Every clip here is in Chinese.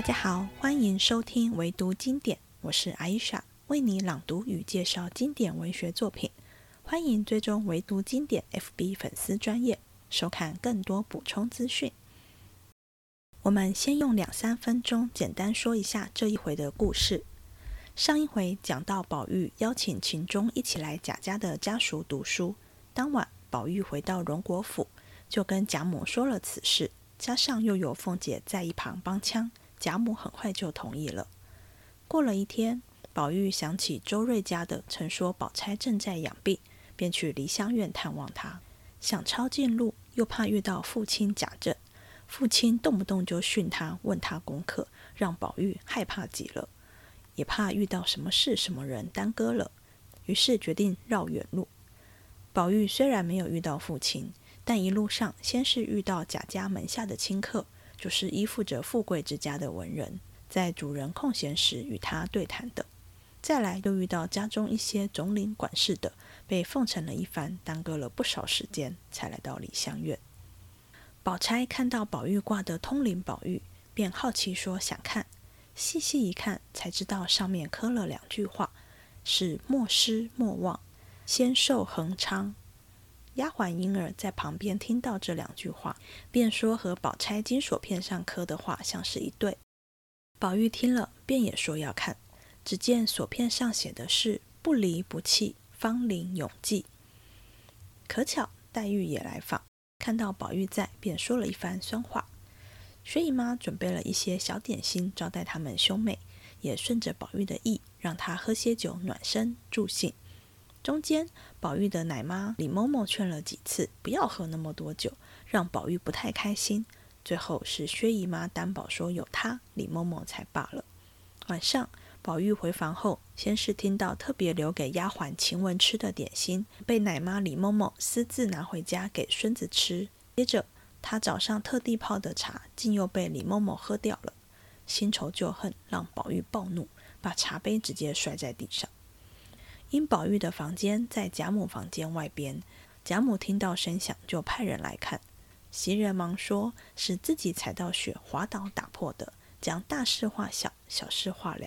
大家好，欢迎收听唯读经典，我是阿伊莎，为你朗读与介绍经典文学作品。欢迎追踪唯读经典 FB 粉丝专业，收看更多补充资讯。我们先用两三分钟简单说一下这一回的故事。上一回讲到宝玉邀请秦钟一起来贾家的家塾读书，当晚宝玉回到荣国府，就跟贾母说了此事，加上又有凤姐在一旁帮腔。贾母很快就同意了。过了一天，宝玉想起周瑞家的曾说宝钗正在养病，便去梨香院探望她。想抄近路，又怕遇到父亲贾政，父亲动不动就训他、问他功课，让宝玉害怕极了。也怕遇到什么事、什么人耽搁了，于是决定绕远路。宝玉虽然没有遇到父亲，但一路上先是遇到贾家门下的亲客。就是依附着富贵之家的文人，在主人空闲时与他对谈的。再来又遇到家中一些总领管事的，被奉承了一番，耽搁了不少时间，才来到梨香院。宝钗看到宝玉挂的通灵宝玉，便好奇说想看，细细一看，才知道上面刻了两句话，是莫失莫忘，仙寿恒昌。丫鬟婴儿在旁边听到这两句话，便说和宝钗金锁片上刻的画像是一对。宝玉听了，便也说要看。只见锁片上写的是“不离不弃，芳龄永继”。可巧黛玉也来访，看到宝玉在，便说了一番酸话。薛姨妈准备了一些小点心招待他们兄妹，也顺着宝玉的意，让他喝些酒暖身助兴。中间，宝玉的奶妈李嬷嬷劝了几次，不要喝那么多酒，让宝玉不太开心。最后是薛姨妈担保说有他，李嬷嬷才罢了。晚上，宝玉回房后，先是听到特别留给丫鬟晴雯吃的点心，被奶妈李嬷嬷私自拿回家给孙子吃。接着，他早上特地泡的茶，竟又被李嬷嬷喝掉了，新仇旧恨让宝玉暴怒，把茶杯直接摔在地上。因宝玉的房间在贾母房间外边，贾母听到声响就派人来看，袭人忙说是自己踩到雪滑倒打破的，将大事化小，小事化了。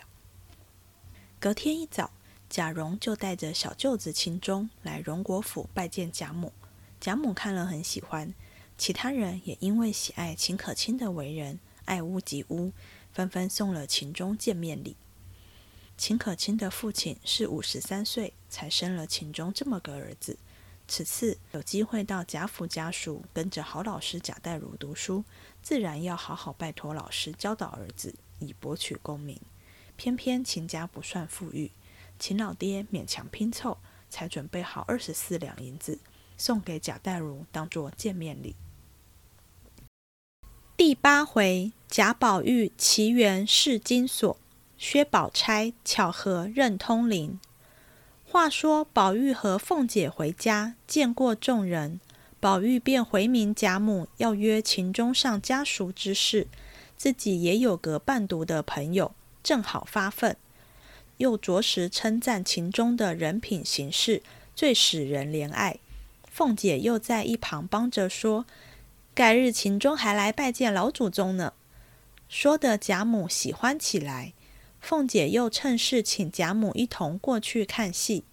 隔天一早，贾蓉就带着小舅子秦钟来荣国府拜见贾母，贾母看了很喜欢，其他人也因为喜爱秦可卿的为人，爱屋及乌，纷纷送了秦钟见面礼。秦可卿的父亲是五十三岁才生了秦钟这么个儿子，此次有机会到贾府家塾，跟着好老师贾代儒读书，自然要好好拜托老师教导儿子，以博取功名。偏偏秦家不算富裕，秦老爹勉强拼凑，才准备好二十四两银子，送给贾代儒当做见面礼。第八回，贾宝玉奇缘试金锁。薛宝钗巧合认通灵。话说宝玉和凤姐回家见过众人，宝玉便回明贾母要约秦钟上家塾之事，自己也有个伴读的朋友，正好发愤，又着实称赞秦钟的人品行事最使人怜爱。凤姐又在一旁帮着说：“改日秦钟还来拜见老祖宗呢。”说的贾母喜欢起来。凤姐又趁势请贾母一同过去看戏。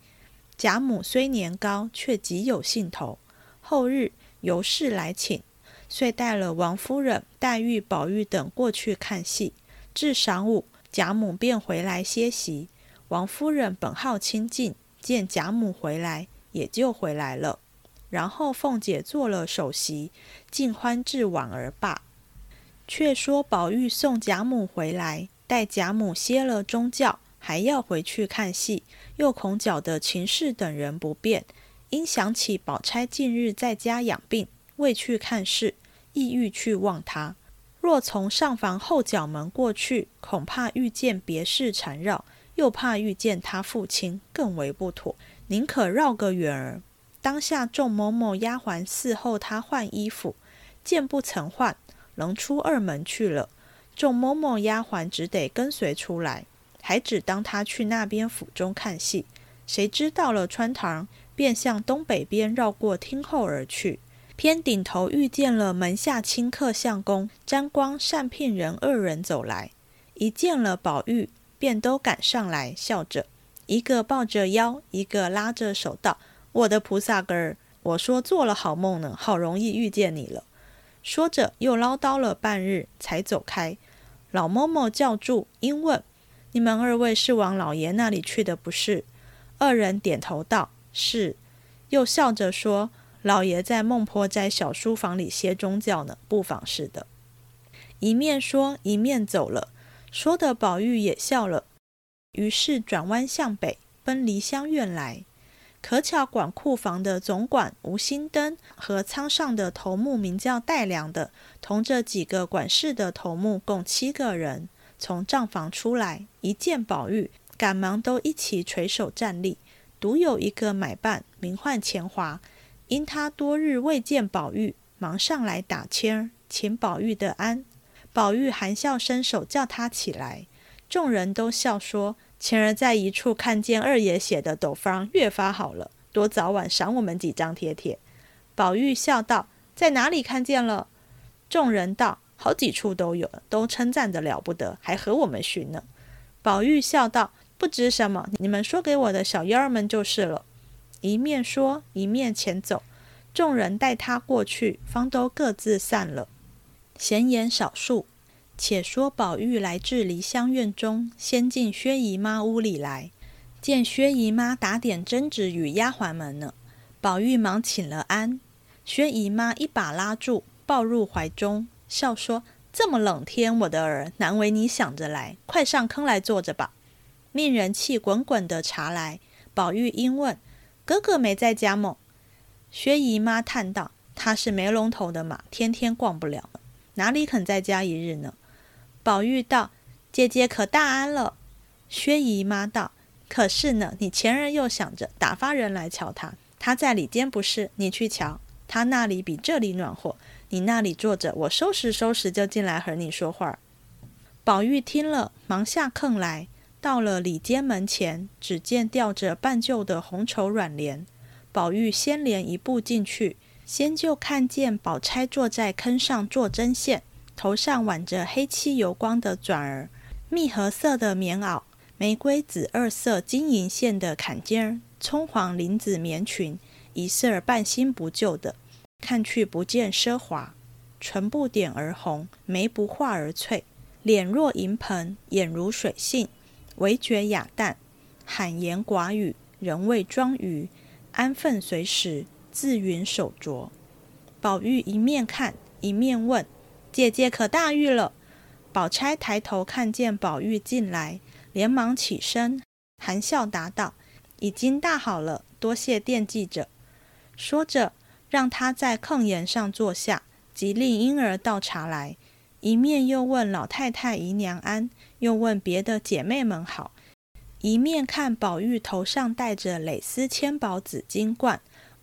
贾母虽年高，却极有兴头。后日尤氏来请，遂带了王夫人、黛玉、宝玉等过去看戏。至晌午，贾母便回来歇息。王夫人本好清静，见贾母回来，也就回来了。然后凤姐做了首席，尽欢至晚而罢。却说宝玉送贾母回来。待贾母歇了中觉，还要回去看戏，又恐搅得秦氏等人不便，因想起宝钗近日在家养病，未去看事，意欲去望她。若从上房后角门过去，恐怕遇见别事缠绕，又怕遇见他父亲，更为不妥，宁可绕个远儿。当下众某某丫鬟伺候他换衣服，见不曾换，仍出二门去了。众嬷嬷丫鬟只得跟随出来，还只当他去那边府中看戏。谁知到了穿堂，便向东北边绕过厅后而去。偏顶头遇见了门下清客相公沾光善聘人二人走来，一见了宝玉，便都赶上来，笑着，一个抱着腰，一个拉着手道：“我的菩萨根儿，我说做了好梦呢，好容易遇见你了。”说着又唠叨了半日，才走开。老嬷嬷叫住，因问：“你们二位是往老爷那里去的，不是？”二人点头道：“是。”又笑着说：“老爷在孟婆斋小书房里歇中觉呢，不妨事的。”一面说，一面走了。说的宝玉也笑了，于是转弯向北，奔梨香院来。可巧管库房的总管吴心登和仓上的头目名叫戴良的，同着几个管事的头目共七个人，从账房出来，一见宝玉，赶忙都一起垂手站立。独有一个买办名唤钱华，因他多日未见宝玉，忙上来打签儿，请宝玉的安。宝玉含笑伸手叫他起来，众人都笑说：“晴儿在一处看见二爷写的斗方，越发好了，多早晚赏我们几张贴贴。”宝玉笑道：“在哪里看见了？”众人道：“好几处都有，都称赞的了不得，还和我们寻呢。”宝玉笑道。不知什么，你们说给我的小妖儿们就是了。一面说，一面前走。众人带他过去，方都各自散了。闲言少述，且说宝玉来至梨香院中，先进薛姨妈屋里来，见薛姨妈打点针纸与丫鬟们呢。宝玉忙请了安，薛姨妈一把拉住，抱入怀中，笑说：“这么冷天，我的儿难为你想着来，快上坑来坐着吧。”命人沏滚滚的茶来，宝玉因问：“哥哥没在家么？”薛姨妈叹道：“他是没龙头的马，天天逛不了，哪里肯在家一日呢？”宝玉道：“姐姐可大安了？”薛姨妈道：“可是呢，你前人又想着打发人来瞧他，他在里间不是？你去瞧，他那里比这里暖和。你那里坐着，我收拾收拾就进来和你说话。”宝玉听了，忙下炕来。到了里间门前，只见吊着半旧的红绸软帘。宝玉先连一步进去，先就看见宝钗坐在坑上做针线，头上挽着黑漆油光的转儿，蜜合色的棉袄，玫瑰紫二色金银线的坎肩儿，葱黄绫子棉裙，一色半新不旧的，看去不见奢华。唇不点而红，眉不画而翠，脸若银盆，眼如水杏。唯觉雅淡，罕言寡语，人未装于，安分随时，自云手镯。宝玉一面看，一面问：“姐姐可大愈了？”宝钗抬头看见宝玉进来，连忙起身，含笑答道：“已经大好了，多谢惦记着。”说着，让他在炕沿上坐下，即令婴儿倒茶来，一面又问老太太姨娘安。又问别的姐妹们好，一面看宝玉头上戴着蕾丝千宝紫金冠，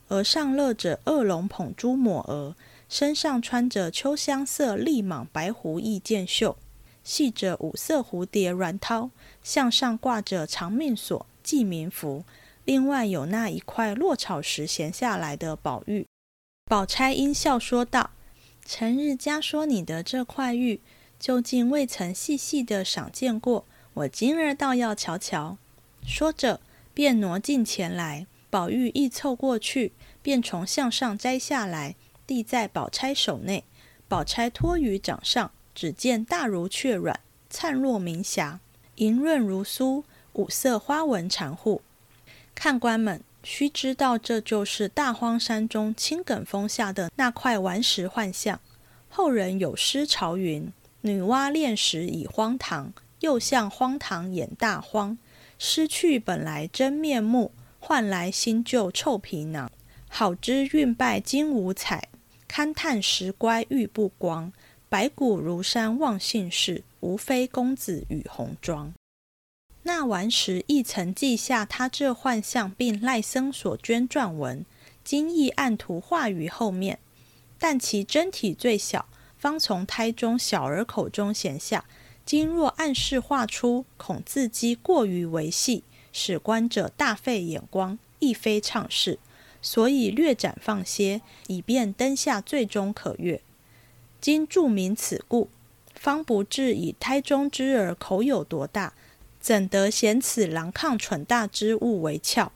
额上勒着二龙捧珠抹额，身上穿着秋香色立蟒白狐意箭袖，系着五色蝴蝶软绦，项上挂着长命锁记名符，另外有那一块落草时闲下来的宝玉。宝钗阴笑说道：“成日家说你的这块玉。”究竟未曾细细的赏见过，我今儿倒要瞧瞧。说着，便挪近前来。宝玉一凑过去，便从项上摘下来，递在宝钗手内。宝钗托于掌上，只见大如雀卵，灿若明霞，莹润如酥，五色花纹缠护。看官们须知道，这就是大荒山中青埂峰下的那块顽石幻象。后人有诗朝云。女娲炼石已荒唐，又向荒唐演大荒。失去本来真面目，换来新旧臭皮囊。好知运败金无彩，勘探石乖玉不光。白骨如山忘姓氏，无非公子与红妆。那顽石亦曾记下他这幻象，并赖僧所捐撰文，今亦按图画于后面。但其真体最小。方从胎中小儿口中衔下，今若暗示画出，恐字迹过于维细，使观者大费眼光，亦非畅事，所以略展放些，以便灯下最终可阅。今注明此故，方不知以胎中之儿口有多大，怎得嫌此狼抗蠢大之物为俏？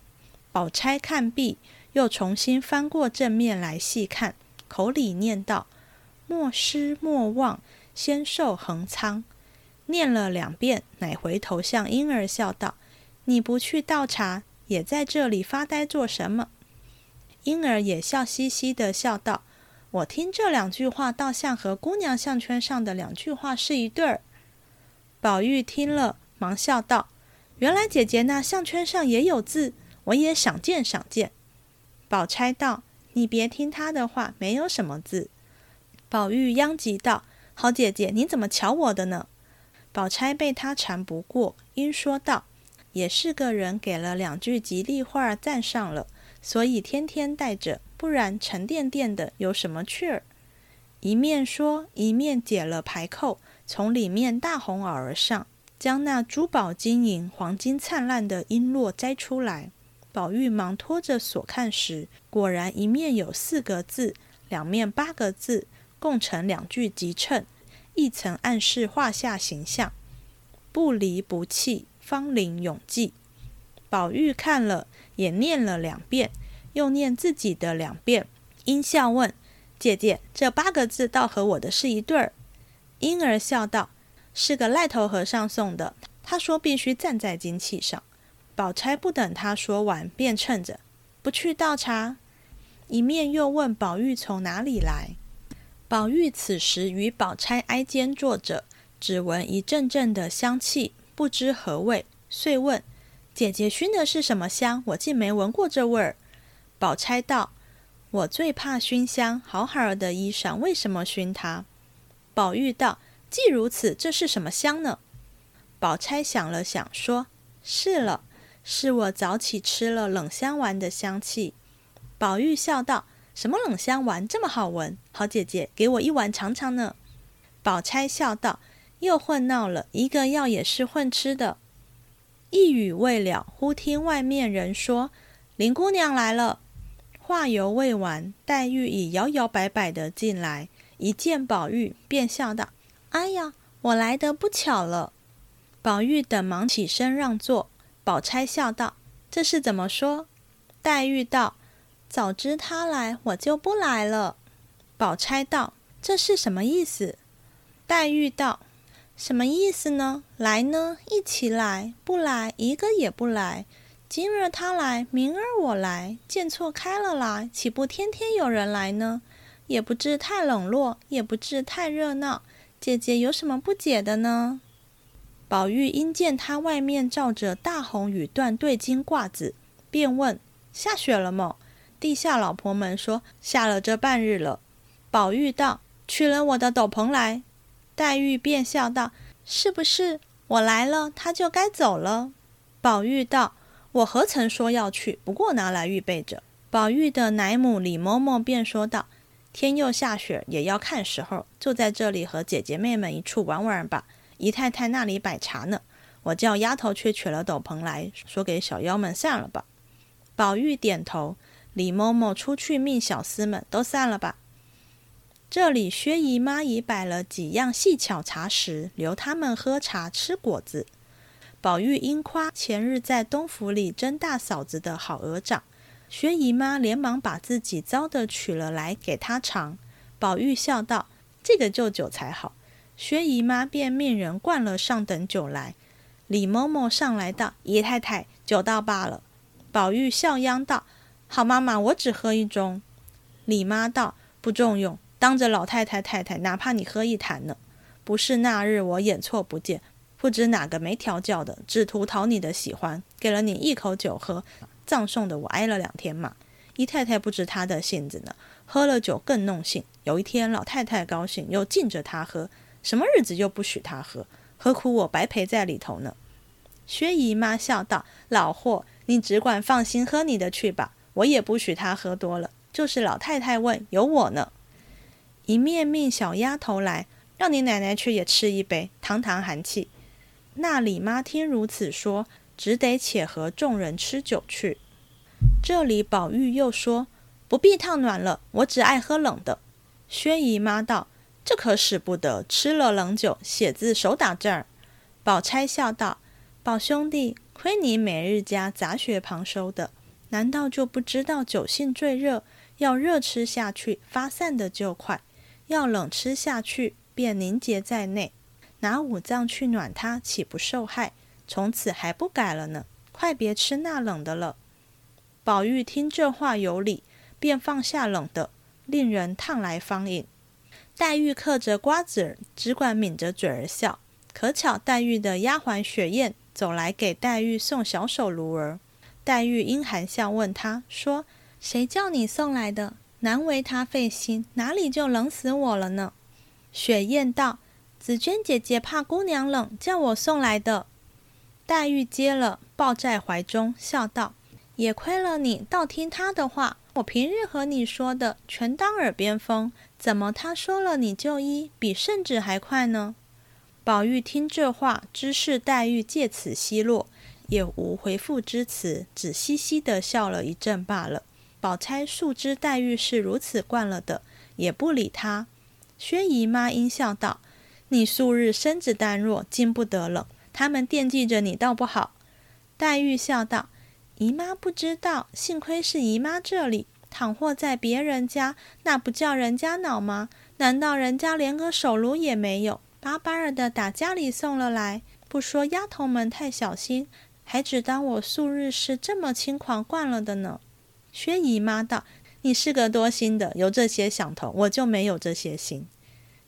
宝钗看毕，又重新翻过正面来细看，口里念道：“莫失莫忘，仙寿恒苍。”念了两遍，乃回头向婴儿笑道：“你不去倒茶，也在这里发呆做什么？”婴儿也笑嘻嘻的笑道：“我听这两句话，倒像和姑娘项圈上的两句话是一对儿。”宝玉听了，忙笑道：“原来姐姐那项圈上也有字，我也想见想见。”宝钗道：“你别听他的话，没有什么字。”宝玉央急道：“好姐姐，你怎么瞧我的呢？”宝钗被他缠不过，因说道：“也是个人给了两句吉利话赞上了，所以天天带着，不然沉甸甸的有什么趣儿？”一面说，一面解了排扣，从里面大红袄而上，将那珠宝金银、黄金灿烂的璎珞摘出来。宝玉忙拖着锁看时，果然一面有四个字，两面八个字，共成两句集称。一层暗示画下形象，不离不弃，芳龄永记。宝玉看了，也念了两遍，又念自己的两遍，因笑问：“姐姐，这八个字倒和我的是一对儿。”婴儿笑道：“是个赖头和尚送的，他说必须站在金器上。”宝钗不等他说完，便趁着不去倒茶，一面又问宝玉从哪里来。宝玉此时与宝钗挨肩坐着，只闻一阵阵的香气，不知何味，遂问：“姐姐熏的是什么香？我竟没闻过这味儿。”宝钗道：“我最怕熏香，好好的衣裳，为什么熏它？”宝玉道：“既如此，这是什么香呢？”宝钗想了想，说：“是了，是我早起吃了冷香丸的香气。”宝玉笑道。什么冷香丸这么好闻？好姐姐，给我一碗尝尝呢。宝钗笑道：“又混闹了，一个药也是混吃的。”一语未了，忽听外面人说：“林姑娘来了。”话犹未完，黛玉已摇摇摆摆的进来，一见宝玉，便笑道：“哎呀，我来得不巧了。”宝玉等忙起身让座。宝钗笑道：“这是怎么说？”黛玉道。早知他来，我就不来了。宝钗道：“这是什么意思？”黛玉道：“什么意思呢？来呢，一起来；不来，一个也不来。今日他来，明儿我来，见错开了来，岂不天天有人来呢？也不至太冷落，也不至太热闹。姐姐有什么不解的呢？”宝玉因见他外面罩着大红羽缎对襟褂子，便问：“下雪了么？”地下老婆们说：“下了这半日了。”宝玉道：“取了我的斗篷来。”黛玉便笑道：“是不是我来了，他就该走了？”宝玉道：“我何曾说要去？不过拿来预备着。”宝玉的奶母李嬷嬷便说道：“天又下雪，也要看时候，就在这里和姐姐妹们一处玩玩吧。姨太太那里摆茶呢，我叫丫头去取了斗篷来说给小妖们散了吧。”宝玉点头。李嬷嬷出去命小厮们都散了吧。这里薛姨妈已摆了几样细巧茶食，留他们喝茶吃果子。宝玉因夸前日在东府里甄大嫂子的好鹅掌，薛姨妈连忙把自己糟的取了来给他尝。宝玉笑道：“这个就酒才好。”薛姨妈便命人灌了上等酒来。李嬷嬷上来道：“姨太太，酒到罢了。”宝玉笑央道。好妈妈，我只喝一盅。李妈道：“不重用，当着老太太太太，哪怕你喝一坛呢。不是那日我眼错不见，不知哪个没调教的，只图讨你的喜欢，给了你一口酒喝，葬送的我挨了两天骂。姨太太不知他的性子呢，喝了酒更弄性。有一天老太太高兴，又禁着他喝，什么日子又不许他喝，何苦我白陪在里头呢？”薛姨妈笑道：“老货，你只管放心喝你的去吧。”我也不许他喝多了，就是老太太问有我呢。一面命小丫头来，让你奶奶去也吃一杯，堂堂寒气。那李妈听如此说，只得且和众人吃酒去。这里宝玉又说：“不必烫暖了，我只爱喝冷的。”薛姨妈道：“这可使不得，吃了冷酒，写字手打震儿。”宝钗笑道：“宝兄弟，亏你每日家杂学旁收的，难道就不知道酒性最热，要热吃下去发散的就快，要冷吃下去便凝结在内。拿五脏去暖它，岂不受害？从此还不改了呢？快别吃那冷的了。”宝玉听这话有理，便放下冷的，令人烫来方饮。黛玉嗑着瓜子儿，只管抿着嘴儿笑。可巧黛玉的丫鬟雪雁走来给黛玉送小手炉儿，黛玉因含笑问她说：“谁叫你送来的？难为他费心，哪里就冷死我了呢？”雪雁道：“紫鹃姐姐怕姑娘冷，叫我送来的。”黛玉接了，抱在怀中，笑道：“也亏了你，倒听他的话。我平日和你说的，全当耳边风，怎么他说了你就依，比圣旨还快呢？”宝玉听这话，知是黛玉借此奚落，也无回复之词，只嘻嘻的笑了一阵罢了。宝钗素知黛玉是如此惯了的，也不理她。薛姨妈阴笑道：“你素日身子单弱，经不得冷，他们惦记着你，倒不好。”黛玉笑道：“姨妈不知道，幸亏是姨妈这里，倘或在别人家，那不叫人家恼吗？难道人家连个手炉也没有？”巴巴儿的打家里送了来，不说丫头们太小心，还只当我素日是这么轻狂惯了的呢。薛姨妈道：“你是个多心的，有这些想头，我就没有这些心。”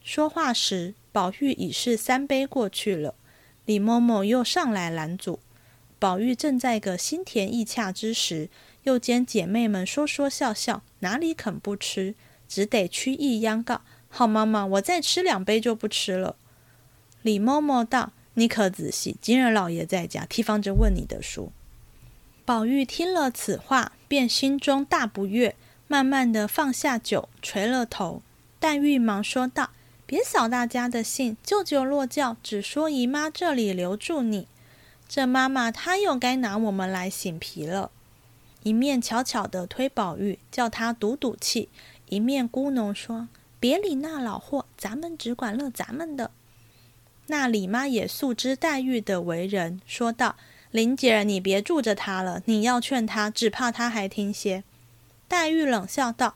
说话时，宝玉已是三杯过去了。李嬷嬷又上来拦阻，宝玉正在个心甜意洽之时，又见姐妹们说说笑笑，哪里肯不吃，只得屈意央告：“好妈妈，我再吃两杯就不吃了。”李嬷嬷道：“你可仔细，今日老爷在家，提防着问你的书。”宝玉听了此话，便心中大不悦，慢慢的放下酒，垂了头。黛玉忙说道：“别扫大家的兴，舅舅落轿，只说姨妈这里留住你。这妈妈她又该拿我们来醒皮了。”一面悄悄的推宝玉，叫他赌赌气；一面咕哝说：“别理那老货，咱们只管乐咱们的。”那李妈也素知黛玉的为人，说道：“林姐儿，你别住着他了。你要劝他，只怕他还听些。”黛玉冷笑道：“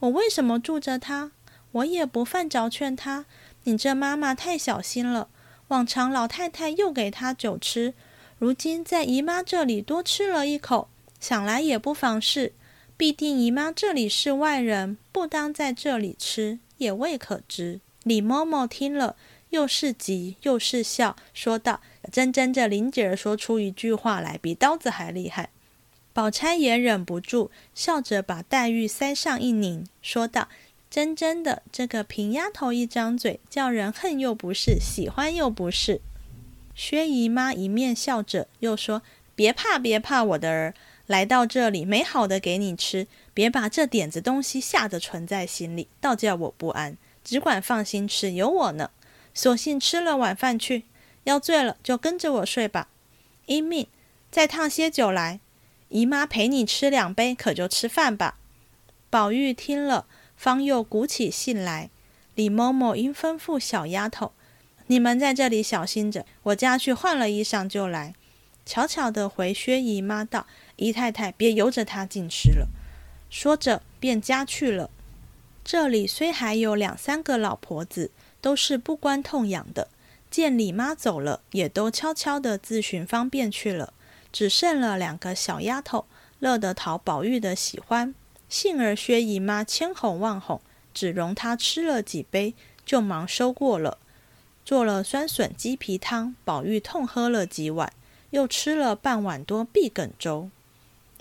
我为什么住着他？我也不犯着劝他。你这妈妈太小心了。往常老太太又给他酒吃，如今在姨妈这里多吃了一口，想来也不妨事。必定姨妈这里是外人，不当在这里吃，也未可知。”李嬷嬷听了。又是急又是笑，说道：“真真这林姐儿说出一句话来，比刀子还厉害。”宝钗也忍不住笑着，把黛玉腮上一拧，说道：“真真的，这个平丫头一张嘴，叫人恨又不是，喜欢又不是。”薛姨妈一面笑着，又说：“别怕，别怕，我的儿，来到这里，没好的给你吃，别把这点子东西吓得存在心里，倒叫我不安。只管放心吃，有我呢。”索性吃了晚饭去，要醉了就跟着我睡吧。一命再烫些酒来，姨妈陪你吃两杯，可就吃饭吧。宝玉听了，方又鼓起兴来。李嬷嬷因吩咐小丫头：“你们在这里小心着，我家去换了衣裳就来。”悄悄地回薛姨妈道：“姨太太别由着她进吃了。”说着便家去了。这里虽还有两三个老婆子。都是不关痛痒的，见李妈走了，也都悄悄的自寻方便去了。只剩了两个小丫头，乐得讨宝玉的喜欢。幸而薛姨妈千哄万哄，只容她吃了几杯，就忙收过了。做了酸笋鸡皮汤，宝玉痛喝了几碗，又吃了半碗多碧梗粥。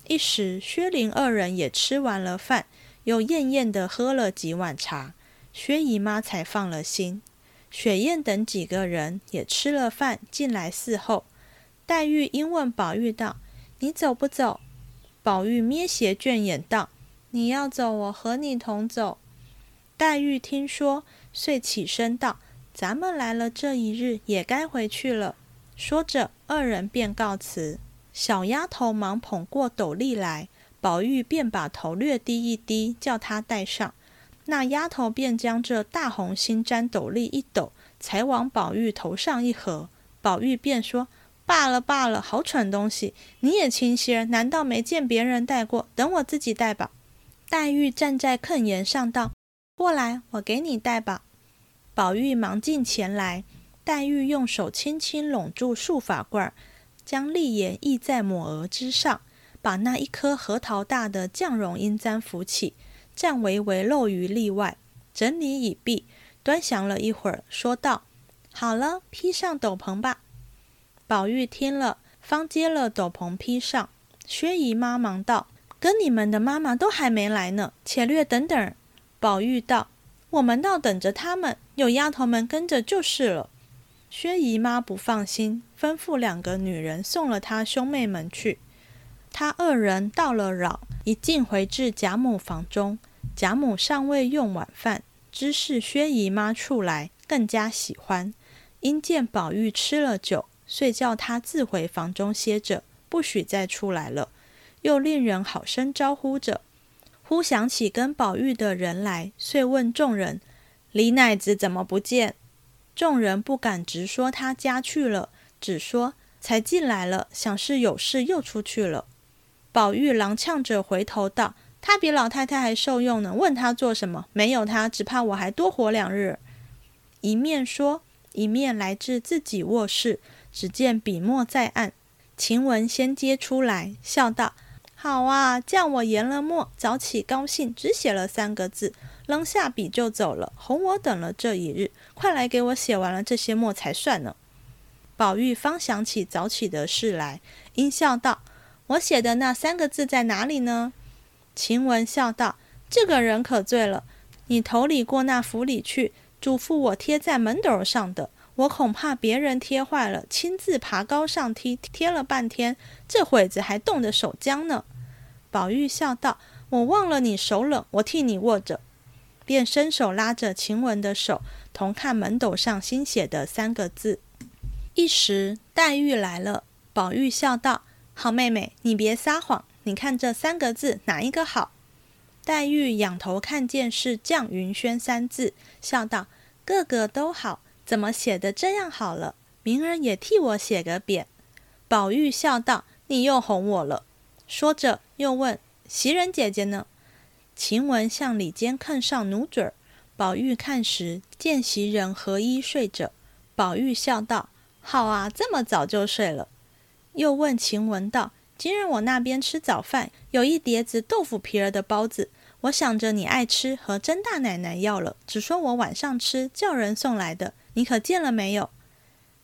一时薛林二人也吃完了饭，又艳艳的喝了几碗茶。薛姨妈才放了心，雪雁等几个人也吃了饭，进来伺候。黛玉因问宝玉道：“你走不走？”宝玉咩斜倦眼道：“你要走，我和你同走。”黛玉听说，遂起身道：“咱们来了这一日，也该回去了。”说着，二人便告辞。小丫头忙捧过斗笠来，宝玉便把头略低一低，叫她戴上。那丫头便将这大红星毡斗笠一抖，才往宝玉头上一合。宝玉便说：“罢了罢了，好蠢东西！你也轻些，难道没见别人戴过？等我自己戴吧。”黛玉站在炕沿上道：“过来，我给你戴吧。”宝玉忙进前来，黛玉用手轻轻拢住束发冠，将立眼倚在抹额之上，把那一颗核桃大的绛绒阴簪扶起。暂微微露于例外，整理已毕，端详了一会儿，说道：“好了，披上斗篷吧。”宝玉听了，方接了斗篷披上。薛姨妈忙道：“跟你们的妈妈都还没来呢，且略等等。”宝玉道：“我们倒等着他们，有丫头们跟着就是了。”薛姨妈不放心，吩咐两个女人送了她兄妹们去。他二人到了扰，一进回至贾母房中。贾母尚未用晚饭，知是薛姨妈处来，更加喜欢。因见宝玉吃了酒，遂叫他自回房中歇着，不许再出来了。又令人好生招呼着。忽想起跟宝玉的人来，遂问众人：“李奶子怎么不见？”众人不敢直说他家去了，只说才进来了，想是有事又出去了。宝玉踉跄着回头道。他比老太太还受用呢，问他做什么？没有他，只怕我还多活两日。一面说，一面来至自己卧室，只见笔墨在案。晴雯先接出来，笑道：“好啊，叫我研了墨，早起高兴，只写了三个字，扔下笔就走了，哄我等了这一日。快来给我写完了这些墨才算呢。”宝玉方想起早起的事来，阴笑道：“我写的那三个字在哪里呢？”晴雯笑道：“这个人可醉了。你头里过那府里去，嘱咐我贴在门斗上的，我恐怕别人贴坏了，亲自爬高上梯，贴了半天，这会子还冻得手僵呢。”宝玉笑道：“我忘了你手冷，我替你握着。”便伸手拉着晴雯的手，同看门斗上新写的三个字。一时黛玉来了，宝玉笑道：“好妹妹，你别撒谎。”你看这三个字哪一个好？黛玉仰头看见是“绛云轩”三字，笑道：“个个都好，怎么写的这样好了？明儿也替我写个匾。”宝玉笑道：“你又哄我了。”说着又问：“袭人姐姐呢？”晴雯向里间炕上努嘴儿。宝玉看时，见袭人合衣睡着。宝玉笑道：“好啊，这么早就睡了。”又问晴雯道。今日我那边吃早饭，有一碟子豆腐皮儿的包子，我想着你爱吃，和甄大奶奶要了，只说我晚上吃，叫人送来的，你可见了没有？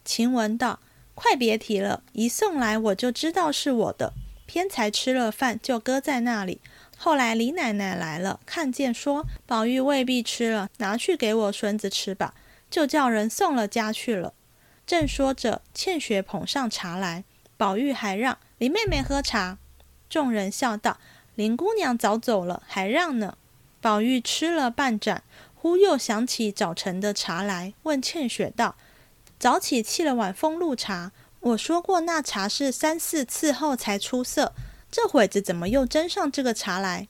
晴雯道：“快别提了，一送来我就知道是我的，偏才吃了饭就搁在那里。后来李奶奶来了，看见说宝玉未必吃了，拿去给我孙子吃吧，就叫人送了家去了。”正说着，倩雪捧上茶来，宝玉还让。林妹妹喝茶，众人笑道：“林姑娘早走了，还让呢。”宝玉吃了半盏，忽又想起早晨的茶来，问倩雪道：“早起沏了碗风露茶，我说过那茶是三四次后才出色，这会子怎么又斟上这个茶来？”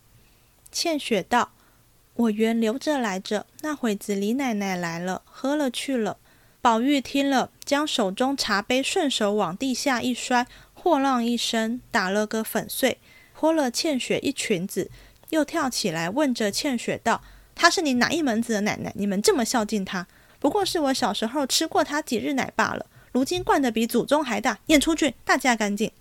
倩雪道：“我原留着来着，那会子李奶奶来了，喝了去了。”宝玉听了，将手中茶杯顺手往地下一摔。破浪一声，打了个粉碎，泼了倩雪一裙子，又跳起来问着倩雪道：“她是你哪一门子的奶奶？你们这么孝敬她？不过是我小时候吃过她几日奶罢了。如今惯得比祖宗还大，撵出去，大家干净。”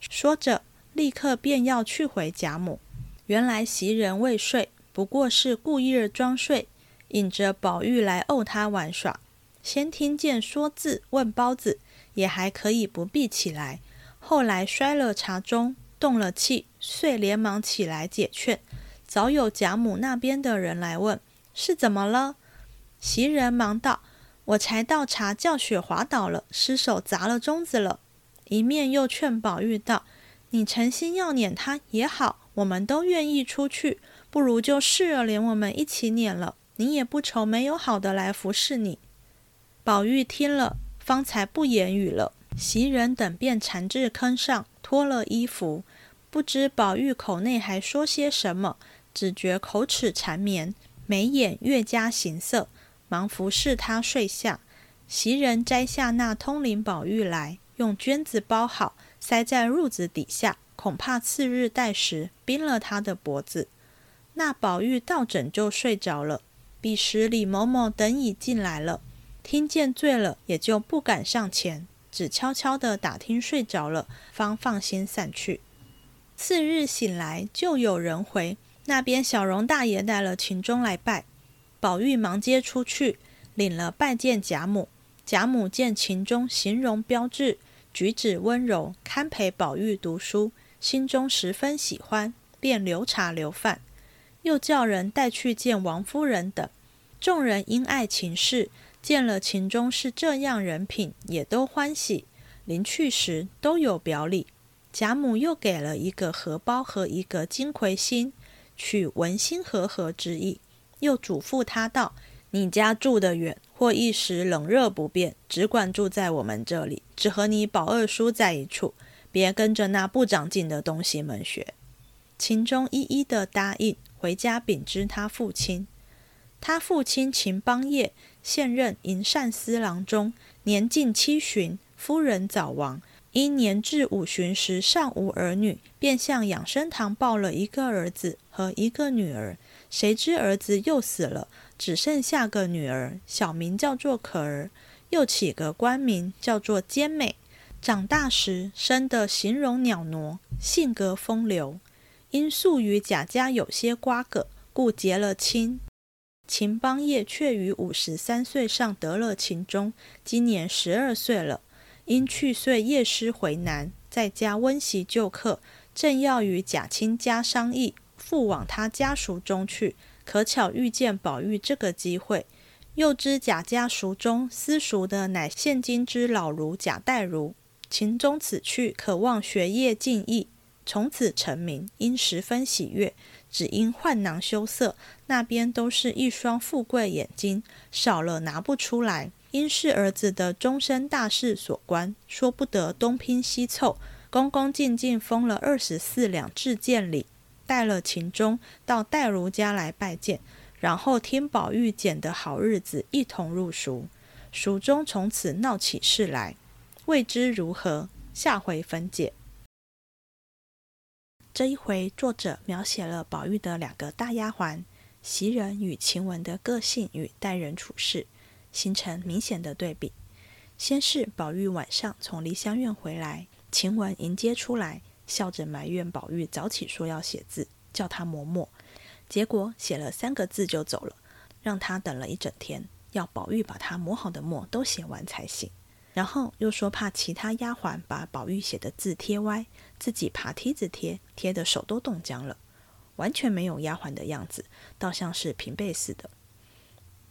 说着，立刻便要去回贾母。原来袭人未睡，不过是故意装睡，引着宝玉来逗他玩耍。先听见说字问包子，也还可以不必起来。后来摔了茶盅，动了气，遂连忙起来解劝。早有贾母那边的人来问是怎么了，袭人忙道：“我才倒茶，叫雪滑倒了，失手砸了盅子了。”一面又劝宝玉道：“你诚心要撵他也好，我们都愿意出去，不如就试了，连我们一起撵了，你也不愁没有好的来服侍你。”宝玉听了，方才不言语了。袭人等便缠至坑上，脱了衣服，不知宝玉口内还说些什么，只觉口齿缠绵，眉眼越加形色，忙服侍他睡下。袭人摘下那通灵宝玉来，用绢子包好，塞在褥子底下，恐怕次日待时冰了他的脖子。那宝玉倒枕就睡着了。彼时李某某等已进来了，听见醉了，也就不敢上前，只悄悄地打听睡着了，方放心散去。次日醒来，就有人回那边小荣大爷带了秦钟来拜，宝玉忙接出去，领了拜见贾母。贾母见秦钟形容标致，举止温柔，堪陪宝玉读书，心中十分喜欢，便留茶留饭。又叫人带去见王夫人等，众人因爱秦氏，见了秦钟是这样人品，也都欢喜。临去时都有表礼，贾母又给了一个荷包和一个金魁星，取文心和合之意。又嘱咐他道：“你家住得远，或一时冷热不便，只管住在我们这里，只和你宝二叔在一处，别跟着那不长进的东西们学。”秦钟一一的答应。回家禀知他父亲，他父亲秦邦业现任营善司郎中，年近七旬，夫人早亡，因年至五旬时尚无儿女，便向养生堂抱了一个儿子和一个女儿。谁知儿子又死了，只剩下个女儿，小名叫做可儿，又起个官名叫做坚美。长大时生得形容袅娜，性格风流。因素与贾家有些瓜葛，故结了亲。秦邦业却于五十三岁上得了秦钟，今年十二岁了。因去岁夜师回南，在家温习旧课，正要与贾亲家商议，复往他家塾中去。可巧遇见宝玉这个机会，又知贾家塾中私塾的乃现今之老儒贾代儒，秦钟此去，渴望学业进益。从此成名，因十分喜悦，只因换囊羞涩，那边都是一双富贵眼睛，少了拿不出来。因是儿子的终身大事所关，说不得东拼西凑，恭恭敬敬封了二十四两制件礼，带了秦钟到戴如家来拜见，然后听宝玉拣的好日子，一同入蜀。蜀中从此闹起事来，未知如何，下回分解。这一回，作者描写了宝玉的两个大丫鬟袭人与晴雯的个性与待人处事，形成明显的对比。先是宝玉晚上从梨香院回来，晴雯迎接出来，笑着埋怨宝玉早起说要写字，叫他磨墨，结果写了三个字就走了，让他等了一整天，要宝玉把他磨好的墨都写完才行。然后又说怕其他丫鬟把宝玉写的字贴歪，自己爬梯子贴，贴的手都冻僵了，完全没有丫鬟的样子，倒像是平辈似的。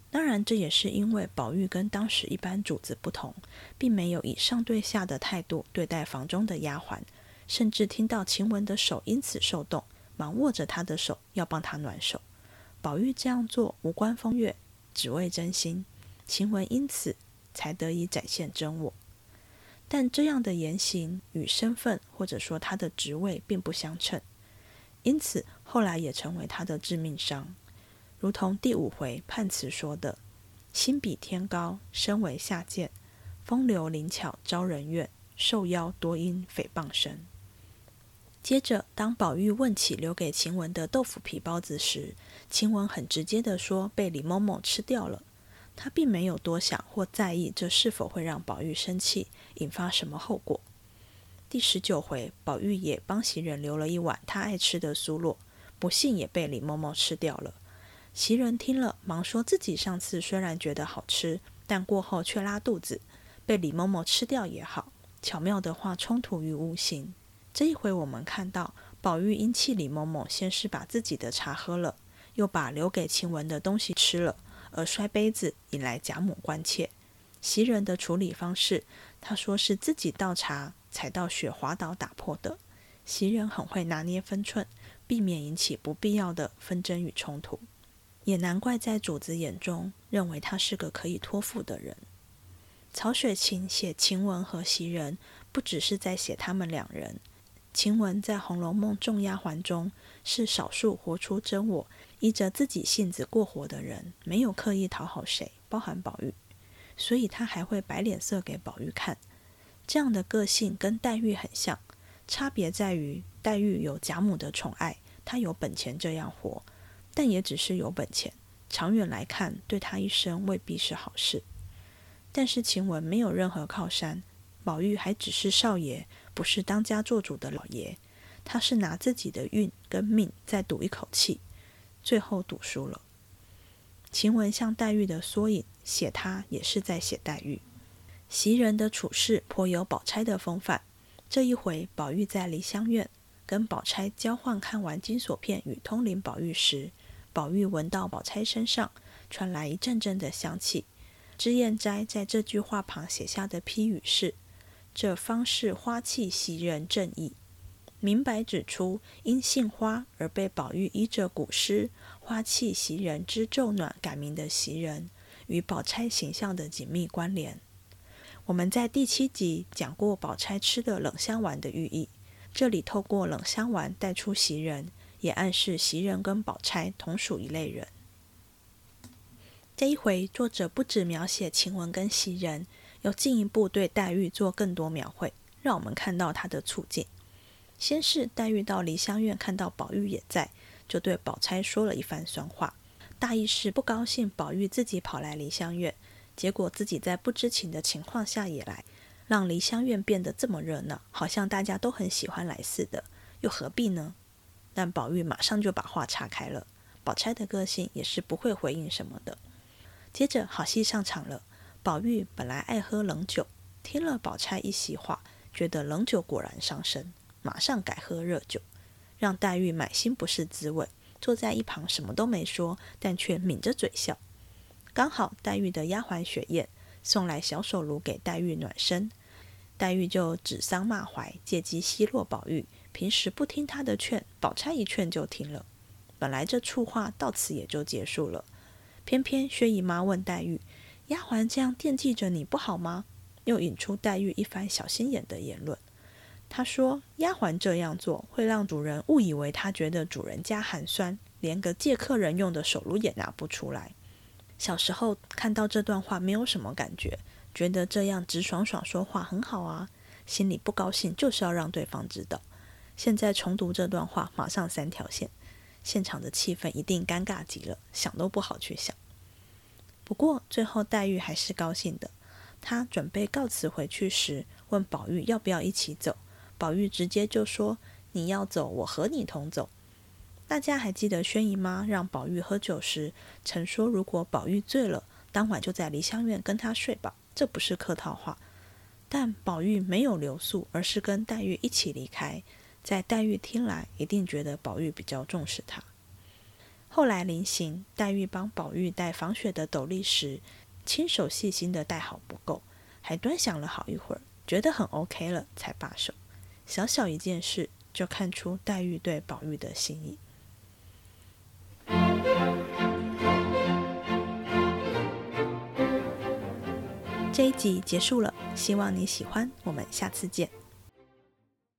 当然，这也是因为宝玉跟当时一般主子不同，并没有以上对下的态度对待房中的丫鬟，甚至听到晴雯的手因此受冻，忙握着她的手要帮她暖手。宝玉这样做无关风月，只为真心。晴雯因此。才得以展现真我，但这样的言行与身份或者说他的职位并不相称，因此后来也成为他的致命伤。如同第五回判词说的：“心比天高，身为下贱，风流灵巧招人怨，受邀多因诽谤声。”接着，当宝玉问起留给晴雯的豆腐皮包子时，晴雯很直接的说：“被李某某吃掉了。”他并没有多想或在意这是否会让宝玉生气，引发什么后果。第十九回，宝玉也帮袭人留了一碗他爱吃的酥酪，不幸也被李嬷嬷吃掉了。袭人听了，忙说自己上次虽然觉得好吃，但过后却拉肚子，被李嬷嬷吃掉也好，巧妙的化冲突于无形。这一回，我们看到宝玉因气李嬷嬷，先是把自己的茶喝了，又把留给晴雯的东西吃了。而摔杯子引来贾母关切，袭人的处理方式，他说是自己倒茶踩到雪滑倒打破的。袭人很会拿捏分寸，避免引起不必要的纷争与冲突，也难怪在主子眼中认为他是个可以托付的人。曹雪芹写晴雯和袭人，不只是在写他们两人，晴雯在《红楼梦》众丫鬟中是少数活出真我、依着自己性子过活的人，没有刻意讨好谁，包含宝玉，所以他还会摆脸色给宝玉看。这样的个性跟黛玉很像，差别在于黛玉有贾母的宠爱，她有本钱这样活，但也只是有本钱，长远来看，对她一生未必是好事。但是晴雯没有任何靠山，宝玉还只是少爷，不是当家做主的老爷，他是拿自己的运跟命在赌一口气，最后赌输了。晴雯像黛玉的缩影，写她也是在写黛玉。袭人的处事颇有宝钗的风范。这一回，宝玉在梨香院跟宝钗交换看完金锁片与通灵宝玉时，宝玉闻到宝钗身上传来一阵阵的香气。脂砚斋在这句话旁写下的批语是：“这方是花气袭人正义。”明白指出，因杏花而被宝玉依着古诗“花气袭人之昼暖”改名的袭人，与宝钗形象的紧密关联。我们在第七集讲过宝钗吃的冷香丸的寓意，这里透过冷香丸带出袭人，也暗示袭人跟宝钗同属一类人。这一回，作者不止描写晴雯跟袭人，又进一步对黛玉做更多描绘，让我们看到她的处境。先是黛玉到梨香院看到宝玉也在，就对宝钗说了一番酸话，大意是不高兴宝玉自己跑来梨香院。结果自己在不知情的情况下也来，让梨香院变得这么热闹，好像大家都很喜欢来似的，又何必呢？但宝玉马上就把话岔开了。宝钗的个性也是不会回应什么的。接着好戏上场了，宝玉本来爱喝冷酒，听了宝钗一席话，觉得冷酒果然伤身，马上改喝热酒，让黛玉满心不是滋味，坐在一旁什么都没说，但却抿着嘴笑。刚好黛玉的丫鬟雪雁送来小手炉给黛玉暖身，黛玉就指桑骂槐，借机奚落宝玉。平时不听她的劝，宝钗一劝就听了。本来这醋话到此也就结束了，偏偏薛姨妈问黛玉：“丫鬟这样惦记着你不好吗？”又引出黛玉一番小心眼的言论。他说：“丫鬟这样做会让主人误以为他觉得主人家寒酸，连个借客人用的手炉也拿不出来。”小时候看到这段话没有什么感觉，觉得这样直爽爽说话很好啊，心里不高兴就是要让对方知道。现在重读这段话，马上三条线，现场的气氛一定尴尬极了，想都不好去想。不过最后黛玉还是高兴的，她准备告辞回去时，问宝玉要不要一起走，宝玉直接就说：“你要走，我和你同走。”大家还记得宣姨妈让宝玉喝酒时，曾说如果宝玉醉了，当晚就在梨香院跟他睡吧，这不是客套话。但宝玉没有留宿，而是跟黛玉一起离开，在黛玉听来，一定觉得宝玉比较重视她。后来临行，黛玉帮宝玉戴防雪的斗笠时，亲手细心的戴好不够，还端详了好一会儿，觉得很 OK 了才罢手。小小一件事，就看出黛玉对宝玉的心意。这一集结束了，希望你喜欢，我们下次见。